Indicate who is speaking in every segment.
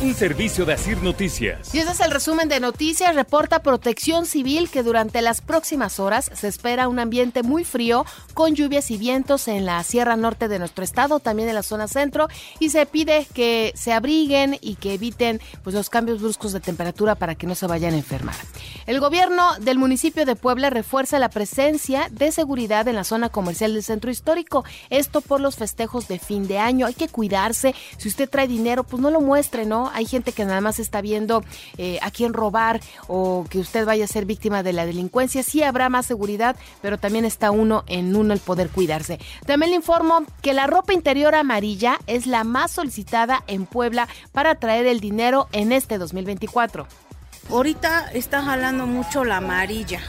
Speaker 1: Un servicio de Asir Noticias.
Speaker 2: Y ese es el resumen de noticias. Reporta Protección Civil que durante las próximas horas se espera un ambiente muy frío con lluvias y vientos en la Sierra Norte de nuestro estado, también en la zona centro. Y se pide que se abriguen y que eviten pues, los cambios bruscos de temperatura para que no se vayan a enfermar. El gobierno del municipio de Puebla refuerza la presencia de seguridad en la zona comercial del centro histórico. Esto por los festejos de fin de año. Hay que cuidarse. Si usted trae dinero, pues no lo muestre, ¿no? Hay gente que nada más está viendo eh, a quién robar o que usted vaya a ser víctima de la delincuencia. Sí habrá más seguridad, pero también está uno en uno el poder cuidarse. También le informo que la ropa interior amarilla es la más solicitada en Puebla para traer el dinero en este 2024.
Speaker 3: Ahorita está jalando mucho la amarilla,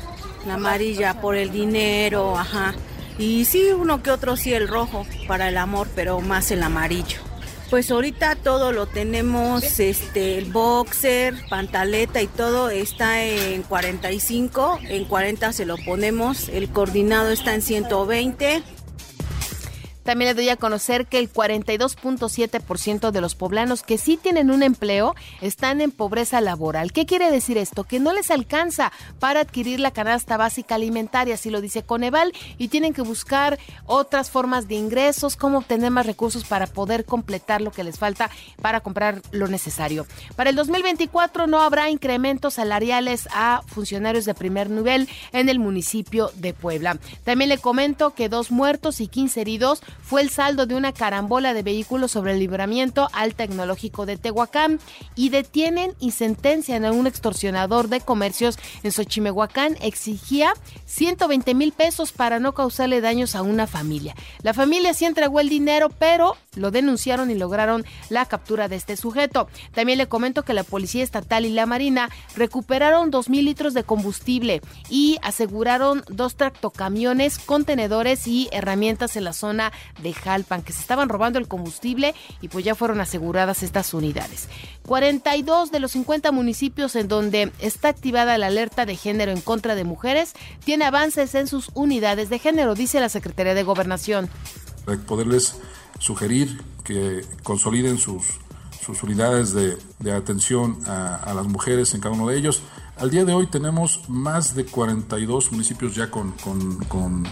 Speaker 3: la amarilla por el dinero, ajá. Y sí, uno que otro sí el rojo para el amor, pero más el amarillo. Pues ahorita todo lo tenemos, este, el boxer, pantaleta y todo está en 45, en 40 se lo ponemos, el coordinado está en 120
Speaker 2: también le doy a conocer que el 42.7% de los poblanos que sí tienen un empleo están en pobreza laboral. ¿Qué quiere decir esto? Que no les alcanza para adquirir la canasta básica alimentaria, así lo dice Coneval, y tienen que buscar otras formas de ingresos, cómo obtener más recursos para poder completar lo que les falta para comprar lo necesario. Para el 2024 no habrá incrementos salariales a funcionarios de primer nivel en el municipio de Puebla. También le comento que dos muertos y 15 heridos fue el saldo de una carambola de vehículos sobre el libramiento al tecnológico de Tehuacán y detienen y sentencian a un extorsionador de comercios en Xochimehuacán. Exigía 120 mil pesos para no causarle daños a una familia. La familia sí entregó el dinero, pero lo denunciaron y lograron la captura de este sujeto. También le comento que la Policía Estatal y la Marina recuperaron 2 mil litros de combustible y aseguraron dos tractocamiones, contenedores y herramientas en la zona de Jalpan, que se estaban robando el combustible y pues ya fueron aseguradas estas unidades. 42 de los 50 municipios en donde está activada la alerta de género en contra de mujeres tiene avances en sus unidades de género, dice la Secretaría de Gobernación.
Speaker 4: Poderles sugerir que consoliden sus, sus unidades de, atención a, las mujeres en cada uno de ellos. Al día de hoy tenemos más de 42 municipios ya con, con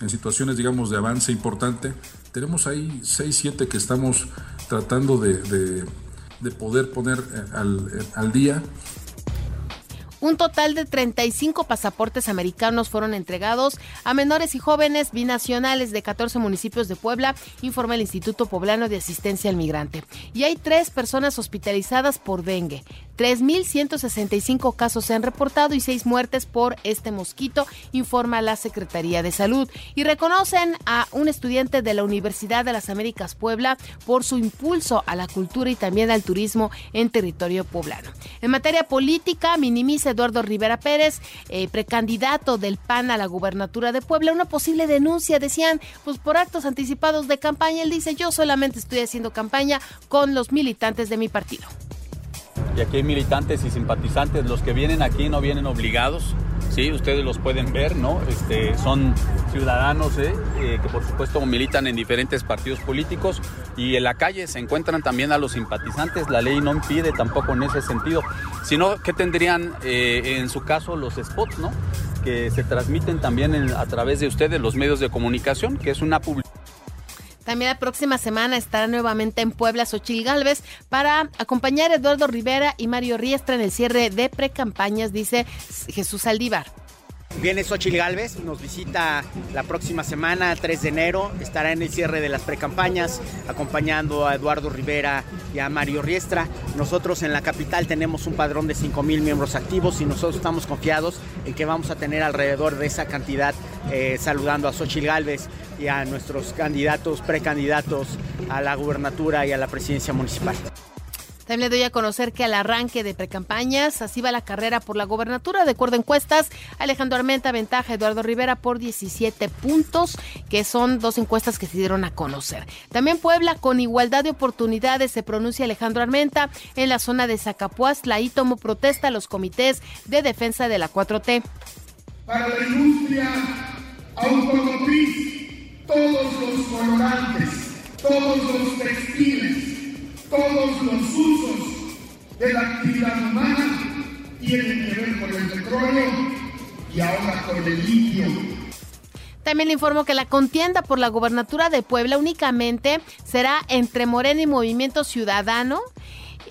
Speaker 4: en situaciones, digamos, de avance importante. Tenemos ahí 6, 7 que estamos tratando de, poder poner eh, eh, al día
Speaker 2: un total de 35 pasaportes americanos fueron entregados a menores y jóvenes binacionales de 14 municipios de Puebla, informa el Instituto Poblano de Asistencia al Migrante. Y hay tres personas hospitalizadas por dengue. 3.165 casos se han reportado y seis muertes por este mosquito, informa la Secretaría de Salud. Y reconocen a un estudiante de la Universidad de las Américas Puebla por su impulso a la cultura y también al turismo en territorio poblano. En materia política, minimiza Eduardo Rivera Pérez, eh, precandidato del PAN a la gubernatura de Puebla, una posible denuncia, decían, pues por actos anticipados de campaña. Él dice, yo solamente estoy haciendo campaña con los militantes de mi partido
Speaker 5: y aquí hay militantes y simpatizantes. Los que vienen aquí no vienen obligados, ¿sí? Ustedes los pueden ver, ¿no? Este, son ciudadanos ¿eh? Eh, que por supuesto militan en diferentes partidos políticos y en la calle se encuentran también a los simpatizantes. La ley no impide tampoco en ese sentido, sino que tendrían eh, en su caso los spots, ¿no? Que se transmiten también a través de ustedes, los medios de comunicación, que es una publicidad
Speaker 2: también la próxima semana estará nuevamente en Puebla Xochil Gálvez para acompañar a Eduardo Rivera y Mario Riestra en el cierre de precampañas, dice Jesús Aldívar.
Speaker 6: Viene Xochil Gálvez, nos visita la próxima semana, 3 de enero, estará en el cierre de las precampañas, acompañando a Eduardo Rivera y a Mario Riestra. Nosotros en la capital tenemos un padrón de 5 mil miembros activos y nosotros estamos confiados en que vamos a tener alrededor de esa cantidad eh, saludando a Xochil Gálvez y a nuestros candidatos, precandidatos a la gubernatura y a la presidencia municipal.
Speaker 2: También le doy a conocer que al arranque de precampañas, así va la carrera por la gobernatura. De acuerdo a encuestas, Alejandro Armenta ventaja a Eduardo Rivera por 17 puntos, que son dos encuestas que se dieron a conocer. También Puebla, con igualdad de oportunidades, se pronuncia Alejandro Armenta en la zona de Zacapuazla. Ahí tomó protesta a los comités de defensa de la 4T.
Speaker 7: Para la industria automotriz, todos los colorantes, todos los textiles todos los usos de la actividad humana tienen que ver con el petróleo y ahora con el litio.
Speaker 2: También le informo que la contienda por la gobernatura de Puebla únicamente será entre Morena y Movimiento Ciudadano.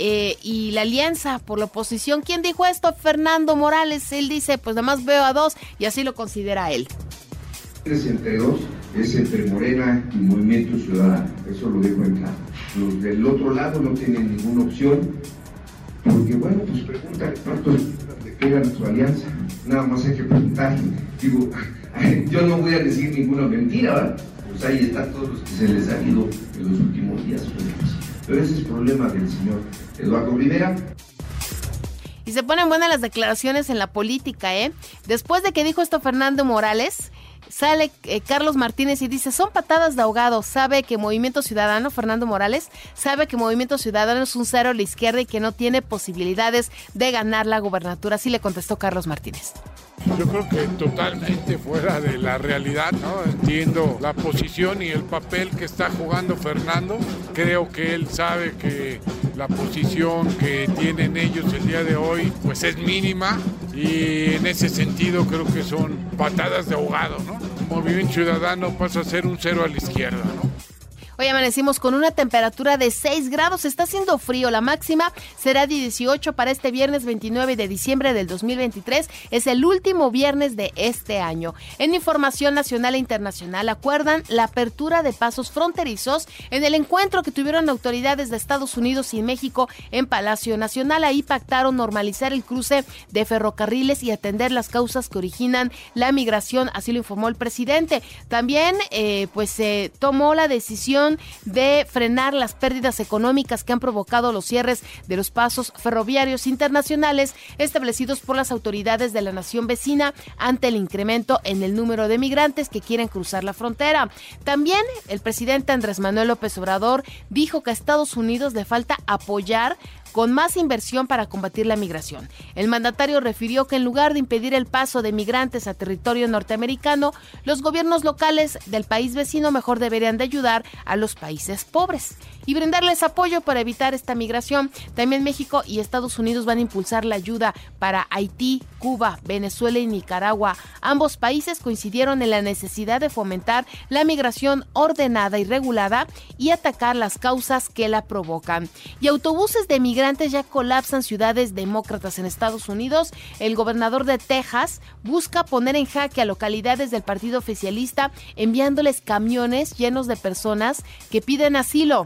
Speaker 2: Eh, y la alianza por la oposición. ¿Quién dijo esto? Fernando Morales. Él dice, pues nada más veo a dos y así lo considera él.
Speaker 8: Es entre dos, es entre Morena y Movimiento Ciudadano. Eso lo dejo en claro. Los del otro lado no tienen ninguna opción. Porque bueno, pues pregunta cuánto queda nuestra alianza. Nada más hay que preguntar. Digo, yo no voy a decir ninguna mentira, ¿verdad? Pues ahí están todos los que se les ha ido en los últimos días. Pero ese es el problema del señor Eduardo Rivera.
Speaker 2: Y se ponen buenas las declaraciones en la política, ¿eh? Después de que dijo esto Fernando Morales, sale eh, Carlos Martínez y dice, son patadas de ahogado, sabe que Movimiento Ciudadano, Fernando Morales, sabe que Movimiento Ciudadano es un cero a la izquierda y que no tiene posibilidades de ganar la gubernatura. Así le contestó Carlos Martínez.
Speaker 9: Yo creo que totalmente fuera de la realidad, ¿no? Entiendo la posición y el papel que está jugando Fernando. Creo que él sabe que la posición que tienen ellos el día de hoy pues es mínima y en ese sentido creo que son patadas de ahogado, ¿no? Movimiento Ciudadano pasa a ser un cero a la izquierda, ¿no?
Speaker 2: Hoy amanecimos con una temperatura de 6 grados. Está haciendo frío. La máxima será de 18 para este viernes 29 de diciembre del 2023. Es el último viernes de este año. En información nacional e internacional acuerdan la apertura de pasos fronterizos en el encuentro que tuvieron autoridades de Estados Unidos y México en Palacio Nacional. Ahí pactaron normalizar el cruce de ferrocarriles y atender las causas que originan la migración. Así lo informó el presidente. También, eh, pues se tomó la decisión de frenar las pérdidas económicas que han provocado los cierres de los pasos ferroviarios internacionales establecidos por las autoridades de la nación vecina ante el incremento en el número de migrantes que quieren cruzar la frontera. También el presidente Andrés Manuel López Obrador dijo que a Estados Unidos le falta apoyar con más inversión para combatir la migración. El mandatario refirió que en lugar de impedir el paso de migrantes a territorio norteamericano, los gobiernos locales del país vecino mejor deberían de ayudar a los países pobres y brindarles apoyo para evitar esta migración. También México y Estados Unidos van a impulsar la ayuda para Haití, Cuba, Venezuela y Nicaragua. Ambos países coincidieron en la necesidad de fomentar la migración ordenada y regulada y atacar las causas que la provocan. Y autobuses de migrantes ya colapsan ciudades demócratas en Estados Unidos. El gobernador de Texas busca poner en jaque a localidades del partido oficialista enviándoles camiones llenos de personas que piden asilo.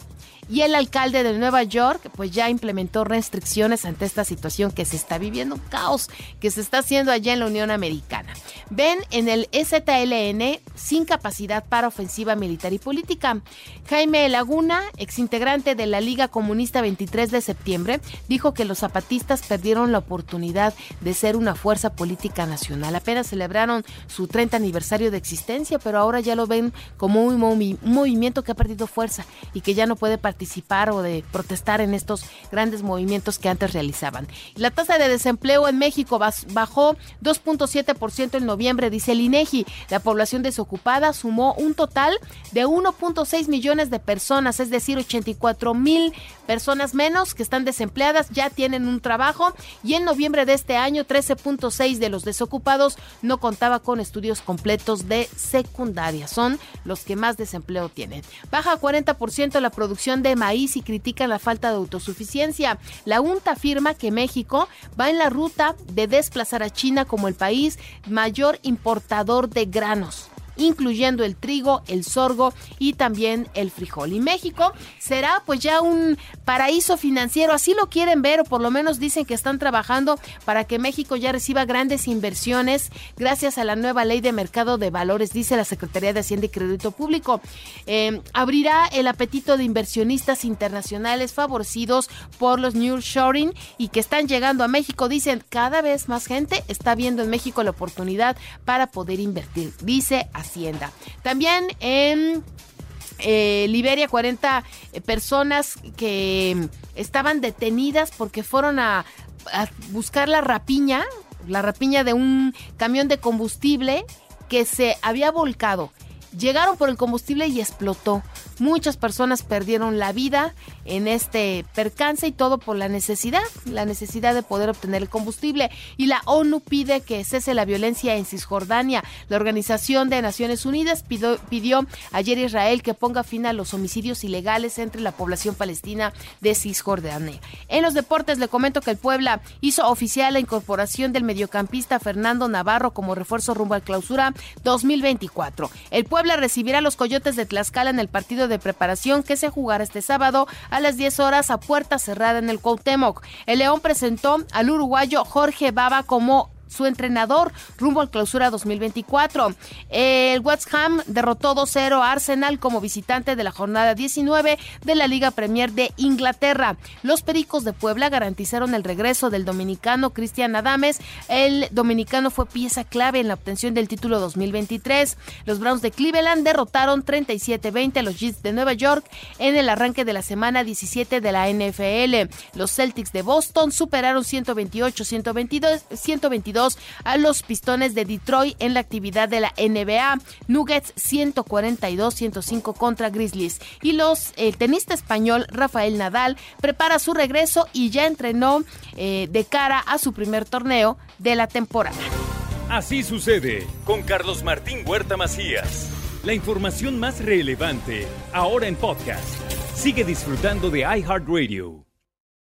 Speaker 2: Y el alcalde de Nueva York pues ya implementó restricciones ante esta situación que se está viviendo, un caos que se está haciendo allá en la Unión Americana. Ven en el EZLN sin capacidad para ofensiva militar y política. Jaime Laguna, exintegrante de la Liga Comunista 23 de septiembre, dijo que los zapatistas perdieron la oportunidad de ser una fuerza política nacional. Apenas celebraron su 30 aniversario de existencia, pero ahora ya lo ven como un, movimiento que ha perdido fuerza y que ya no puede participar participar o de protestar en estos grandes movimientos que antes realizaban. La tasa de desempleo en México bajó 2.7% en noviembre, dice el INEGI. La población desocupada sumó un total de 1.6 millones de personas, es decir, 84 mil personas menos que están desempleadas ya tienen un trabajo y en noviembre de este año 13.6 de los desocupados no contaba con estudios completos de secundaria. Son los que más desempleo tienen. Baja 40% la producción de maíz y critican la falta de autosuficiencia. La UNTA afirma que México va en la ruta de desplazar a China como el país mayor importador de granos incluyendo el trigo, el sorgo y también el frijol. Y México será pues ya un paraíso financiero, así lo quieren ver o por lo menos dicen que están trabajando para que México ya reciba grandes inversiones gracias a la nueva ley de mercado de valores, dice la Secretaría de Hacienda y Crédito Público. Eh, abrirá el apetito de inversionistas internacionales favorecidos por los New Shoring y que están llegando a México. Dicen cada vez más gente está viendo en México la oportunidad para poder invertir, dice Hacienda. También en eh, Liberia, 40 eh, personas que estaban detenidas porque fueron a, a buscar la rapiña, la rapiña de un camión de combustible que se había volcado. Llegaron por el combustible y explotó. Muchas personas perdieron la vida en este percance y todo por la necesidad, la necesidad de poder obtener el combustible. Y la ONU pide que cese la violencia en Cisjordania. La Organización de Naciones Unidas pidió, ayer a Israel que ponga fin a los homicidios ilegales entre la población palestina de Cisjordania. En los deportes le comento que el Puebla hizo oficial la incorporación del mediocampista Fernando Navarro como refuerzo rumbo al clausura 2024. El Puebla recibirá a los Coyotes de Tlaxcala en el de preparación que se jugará este sábado a las 10 horas a puerta cerrada en el Cuauhtémoc. El León presentó al uruguayo Jorge Baba como su entrenador rumbo al clausura 2024. El West Ham derrotó 2-0 a Arsenal como visitante de la jornada 19 de la Liga Premier de Inglaterra. Los Pericos de Puebla garantizaron el regreso del dominicano Cristian Adames. El dominicano fue pieza clave en la obtención del título 2023. Los Browns de Cleveland derrotaron 37-20 a los Jets de Nueva York en el arranque de la semana 17 de la NFL. Los Celtics de Boston superaron 128-122 122 a los Pistones de Detroit en la actividad de la NBA. Nuggets 142-105 contra Grizzlies. Y los el tenista español Rafael Nadal prepara su regreso y ya entrenó eh, de cara a su primer torneo de la temporada.
Speaker 1: Así sucede con Carlos Martín Huerta Macías. La información más relevante ahora en podcast. Sigue disfrutando de iHeartRadio.